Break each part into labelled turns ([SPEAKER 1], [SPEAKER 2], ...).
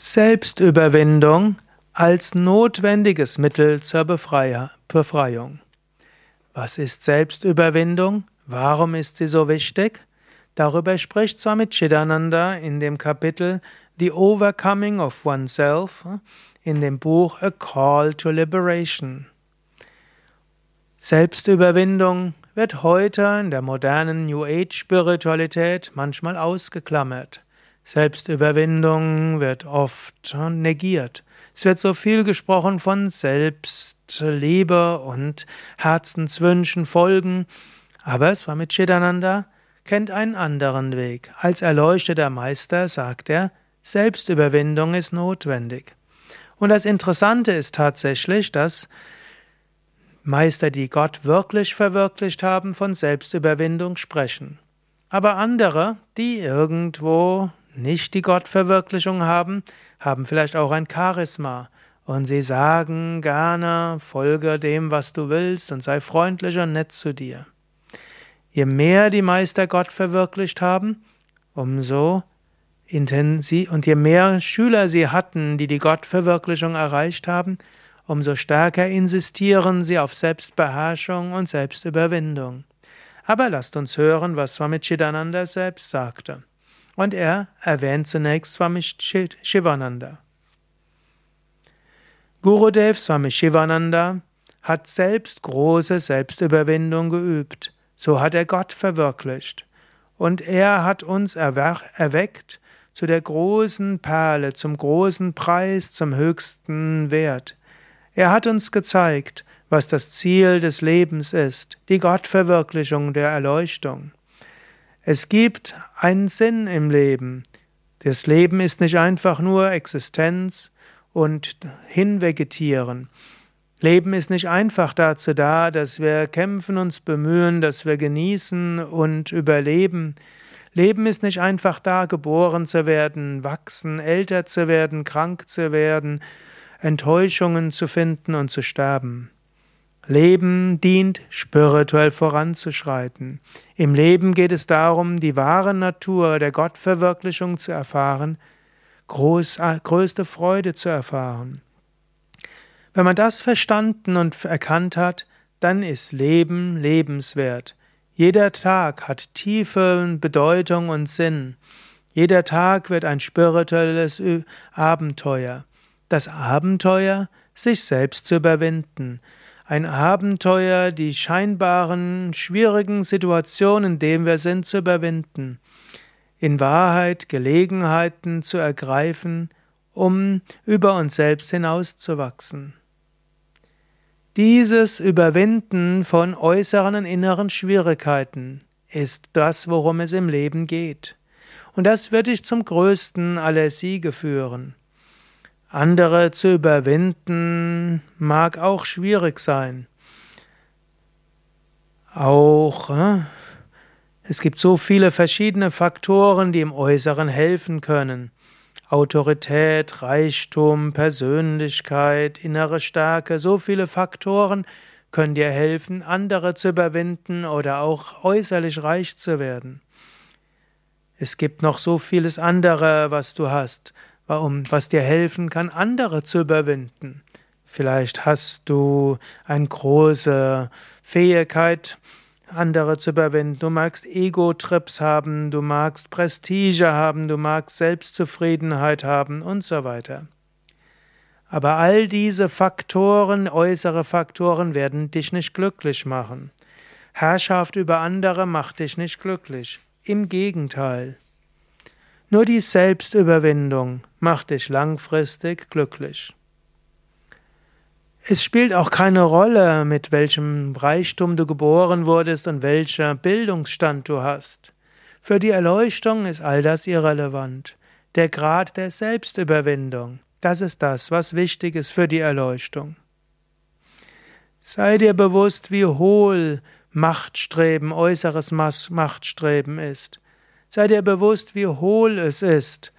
[SPEAKER 1] Selbstüberwindung als notwendiges Mittel zur Befreiung. Was ist Selbstüberwindung? Warum ist sie so wichtig? Darüber spricht Swami Chidananda in dem Kapitel The Overcoming of Oneself in dem Buch A Call to Liberation. Selbstüberwindung wird heute in der modernen New Age Spiritualität manchmal ausgeklammert. Selbstüberwindung wird oft negiert. Es wird so viel gesprochen von Selbstliebe und Herzenswünschen folgen, aber Swami Chidananda kennt einen anderen Weg. Als erleuchteter Meister sagt er, Selbstüberwindung ist notwendig. Und das Interessante ist tatsächlich, dass Meister, die Gott wirklich verwirklicht haben, von Selbstüberwindung sprechen. Aber andere, die irgendwo nicht die Gottverwirklichung haben, haben vielleicht auch ein Charisma und sie sagen gerne, folge dem, was du willst und sei freundlich und nett zu dir. Je mehr die Meister Gott verwirklicht haben, umso intensiv und je mehr Schüler sie hatten, die die Gottverwirklichung erreicht haben, umso stärker insistieren sie auf Selbstbeherrschung und Selbstüberwindung. Aber lasst uns hören, was Swami Chidananda selbst sagte. Und er erwähnt zunächst Swami Shivananda. Gurudev Swami Shivananda hat selbst große Selbstüberwindung geübt. So hat er Gott verwirklicht. Und er hat uns erweckt zu der großen Perle, zum großen Preis, zum höchsten Wert. Er hat uns gezeigt, was das Ziel des Lebens ist, die Gottverwirklichung der Erleuchtung. Es gibt einen Sinn im Leben. Das Leben ist nicht einfach nur Existenz und Hinvegetieren. Leben ist nicht einfach dazu da, dass wir kämpfen, uns bemühen, dass wir genießen und überleben. Leben ist nicht einfach da, geboren zu werden, wachsen, älter zu werden, krank zu werden, Enttäuschungen zu finden und zu sterben. Leben dient, spirituell voranzuschreiten. Im Leben geht es darum, die wahre Natur der Gottverwirklichung zu erfahren, groß, größte Freude zu erfahren. Wenn man das verstanden und erkannt hat, dann ist Leben lebenswert. Jeder Tag hat tiefe Bedeutung und Sinn. Jeder Tag wird ein spirituelles Abenteuer. Das Abenteuer, sich selbst zu überwinden, ein Abenteuer, die scheinbaren, schwierigen Situationen, in denen wir sind, zu überwinden. In Wahrheit Gelegenheiten zu ergreifen, um über uns selbst hinauszuwachsen. Dieses Überwinden von äußeren und inneren Schwierigkeiten ist das, worum es im Leben geht. Und das wird dich zum größten aller Siege führen. Andere zu überwinden mag auch schwierig sein. Auch äh, es gibt so viele verschiedene Faktoren, die im Äußeren helfen können. Autorität, Reichtum, Persönlichkeit, innere Stärke, so viele Faktoren können dir helfen, andere zu überwinden oder auch äußerlich reich zu werden. Es gibt noch so vieles andere, was du hast was dir helfen kann, andere zu überwinden. Vielleicht hast du eine große Fähigkeit, andere zu überwinden. Du magst Ego-Trips haben, du magst Prestige haben, du magst Selbstzufriedenheit haben und so weiter. Aber all diese Faktoren, äußere Faktoren, werden dich nicht glücklich machen. Herrschaft über andere macht dich nicht glücklich. Im Gegenteil. Nur die Selbstüberwindung macht dich langfristig glücklich. Es spielt auch keine Rolle, mit welchem Reichtum du geboren wurdest und welcher Bildungsstand du hast. Für die Erleuchtung ist all das irrelevant. Der Grad der Selbstüberwindung, das ist das, was wichtig ist für die Erleuchtung. Sei dir bewusst, wie hohl Machtstreben, äußeres Machtstreben ist. Sei dir bewusst, wie hohl es ist,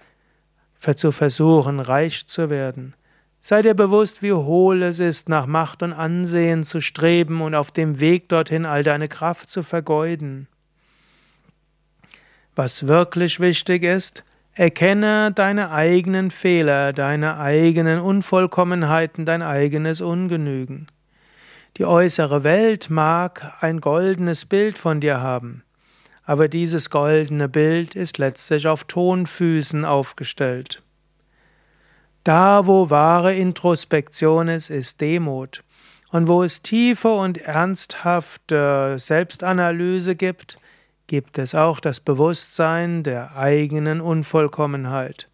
[SPEAKER 1] zu versuchen, reich zu werden. Sei dir bewusst, wie hohl es ist, nach Macht und Ansehen zu streben und auf dem Weg dorthin all deine Kraft zu vergeuden. Was wirklich wichtig ist, Erkenne deine eigenen Fehler, deine eigenen Unvollkommenheiten, dein eigenes Ungenügen. Die äußere Welt mag ein goldenes Bild von dir haben, aber dieses goldene Bild ist letztlich auf Tonfüßen aufgestellt. Da, wo wahre Introspektion ist, ist Demut. Und wo es tiefe und ernsthafte Selbstanalyse gibt, gibt es auch das Bewusstsein der eigenen Unvollkommenheit.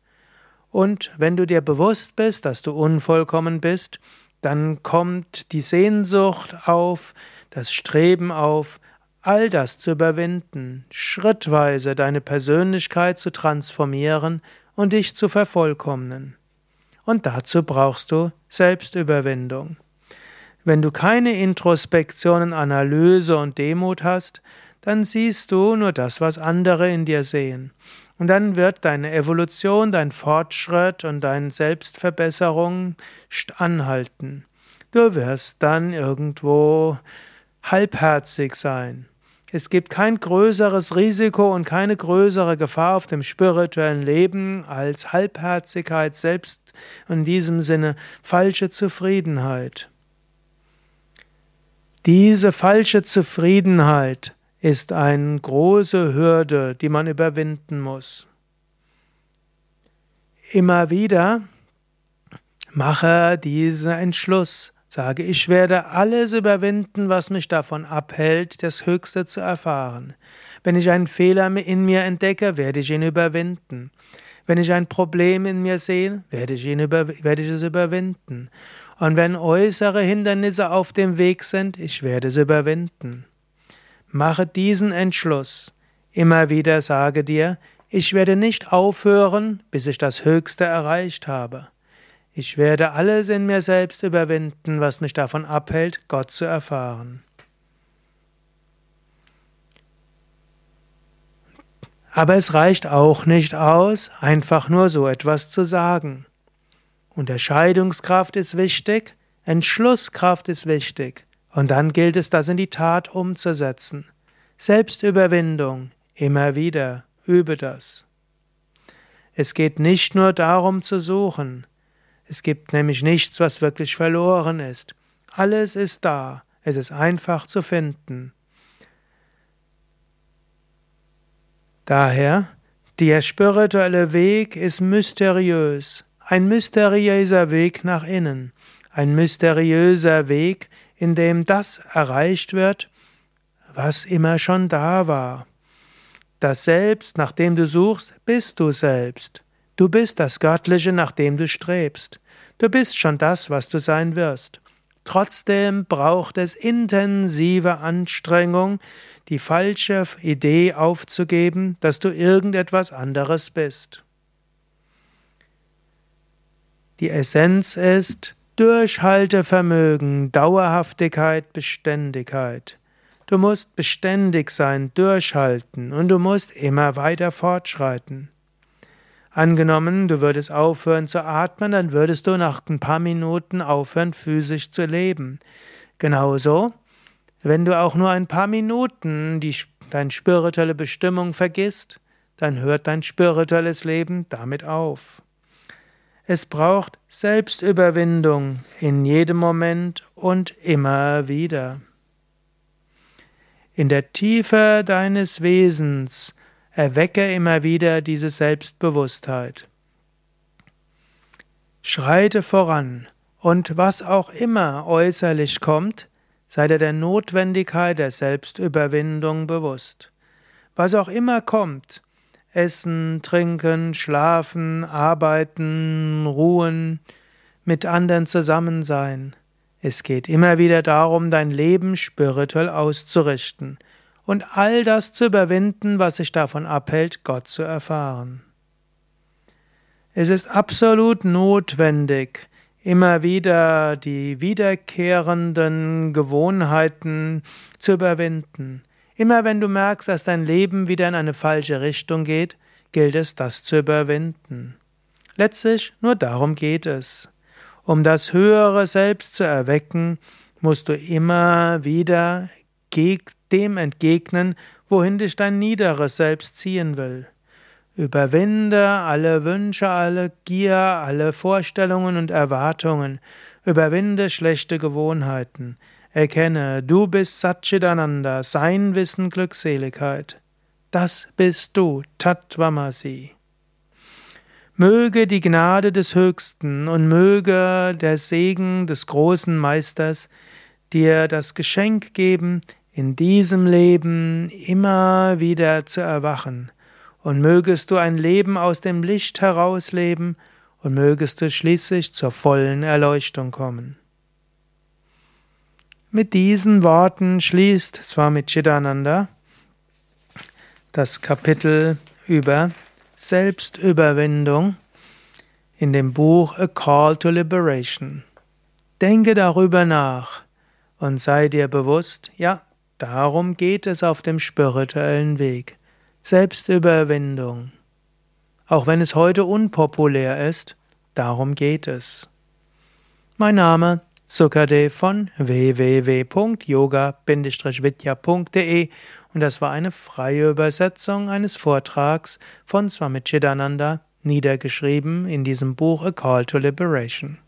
[SPEAKER 1] Und wenn du dir bewusst bist, dass du unvollkommen bist, dann kommt die Sehnsucht auf, das Streben auf, all das zu überwinden, schrittweise deine Persönlichkeit zu transformieren und dich zu vervollkommnen. Und dazu brauchst du Selbstüberwindung. Wenn du keine Introspektion, Analyse und Demut hast, dann siehst du nur das, was andere in dir sehen. Und dann wird deine Evolution, dein Fortschritt und deine Selbstverbesserung anhalten. Du wirst dann irgendwo halbherzig sein. Es gibt kein größeres Risiko und keine größere Gefahr auf dem spirituellen Leben als Halbherzigkeit, selbst in diesem Sinne falsche Zufriedenheit. Diese falsche Zufriedenheit ist eine große Hürde, die man überwinden muss. Immer wieder mache diesen Entschluss, sage, ich werde alles überwinden, was mich davon abhält, das Höchste zu erfahren. Wenn ich einen Fehler in mir entdecke, werde ich ihn überwinden. Wenn ich ein Problem in mir sehe, werde ich, ihn über, werde ich es überwinden. Und wenn äußere Hindernisse auf dem Weg sind, ich werde es überwinden. Mache diesen Entschluss. Immer wieder sage dir, ich werde nicht aufhören, bis ich das Höchste erreicht habe. Ich werde alles in mir selbst überwinden, was mich davon abhält, Gott zu erfahren. Aber es reicht auch nicht aus, einfach nur so etwas zu sagen. Unterscheidungskraft ist wichtig, Entschlusskraft ist wichtig. Und dann gilt es, das in die Tat umzusetzen. Selbstüberwindung, immer wieder, übe das. Es geht nicht nur darum zu suchen. Es gibt nämlich nichts, was wirklich verloren ist. Alles ist da. Es ist einfach zu finden. Daher, der spirituelle Weg ist mysteriös, ein mysteriöser Weg nach innen, ein mysteriöser Weg, in dem das erreicht wird, was immer schon da war. Das Selbst, nach dem du suchst, bist du selbst. Du bist das Göttliche, nach dem du strebst. Du bist schon das, was du sein wirst. Trotzdem braucht es intensive Anstrengung, die falsche Idee aufzugeben, dass du irgendetwas anderes bist. Die Essenz ist, Durchhaltevermögen, Dauerhaftigkeit, Beständigkeit. Du musst beständig sein, durchhalten und du musst immer weiter fortschreiten. Angenommen, du würdest aufhören zu atmen, dann würdest du nach ein paar Minuten aufhören, physisch zu leben. Genauso, wenn du auch nur ein paar Minuten die, deine spirituelle Bestimmung vergisst, dann hört dein spirituelles Leben damit auf. Es braucht Selbstüberwindung in jedem Moment und immer wieder. In der Tiefe deines Wesens erwecke immer wieder diese Selbstbewusstheit. Schreite voran und was auch immer äußerlich kommt, sei dir der Notwendigkeit der Selbstüberwindung bewusst. Was auch immer kommt, Essen, Trinken, Schlafen, Arbeiten, Ruhen, mit anderen zusammen sein. Es geht immer wieder darum, dein Leben spirituell auszurichten und all das zu überwinden, was sich davon abhält, Gott zu erfahren. Es ist absolut notwendig, immer wieder die wiederkehrenden Gewohnheiten zu überwinden, Immer wenn du merkst, dass dein Leben wieder in eine falsche Richtung geht, gilt es, das zu überwinden. Letztlich nur darum geht es. Um das höhere Selbst zu erwecken, musst du immer wieder dem entgegnen, wohin dich dein niederes Selbst ziehen will. Überwinde alle Wünsche, alle Gier, alle Vorstellungen und Erwartungen. Überwinde schlechte Gewohnheiten. Erkenne, du bist Satchitananda, sein Wissen Glückseligkeit. Das bist du, Tattvamasi. Möge die Gnade des Höchsten und möge der Segen des großen Meisters dir das Geschenk geben, in diesem Leben immer wieder zu erwachen, und mögest du ein Leben aus dem Licht herausleben, und mögest du schließlich zur vollen Erleuchtung kommen. Mit diesen Worten schließt Swami Chidananda das Kapitel über Selbstüberwindung in dem Buch A Call to Liberation. Denke darüber nach und sei dir bewusst, ja, darum geht es auf dem spirituellen Weg. Selbstüberwindung. Auch wenn es heute unpopulär ist, darum geht es. Mein Name Sukadev von www.yoga-vidya.de und das war eine freie Übersetzung eines Vortrags von Swami Chidananda, niedergeschrieben in diesem Buch A Call to Liberation.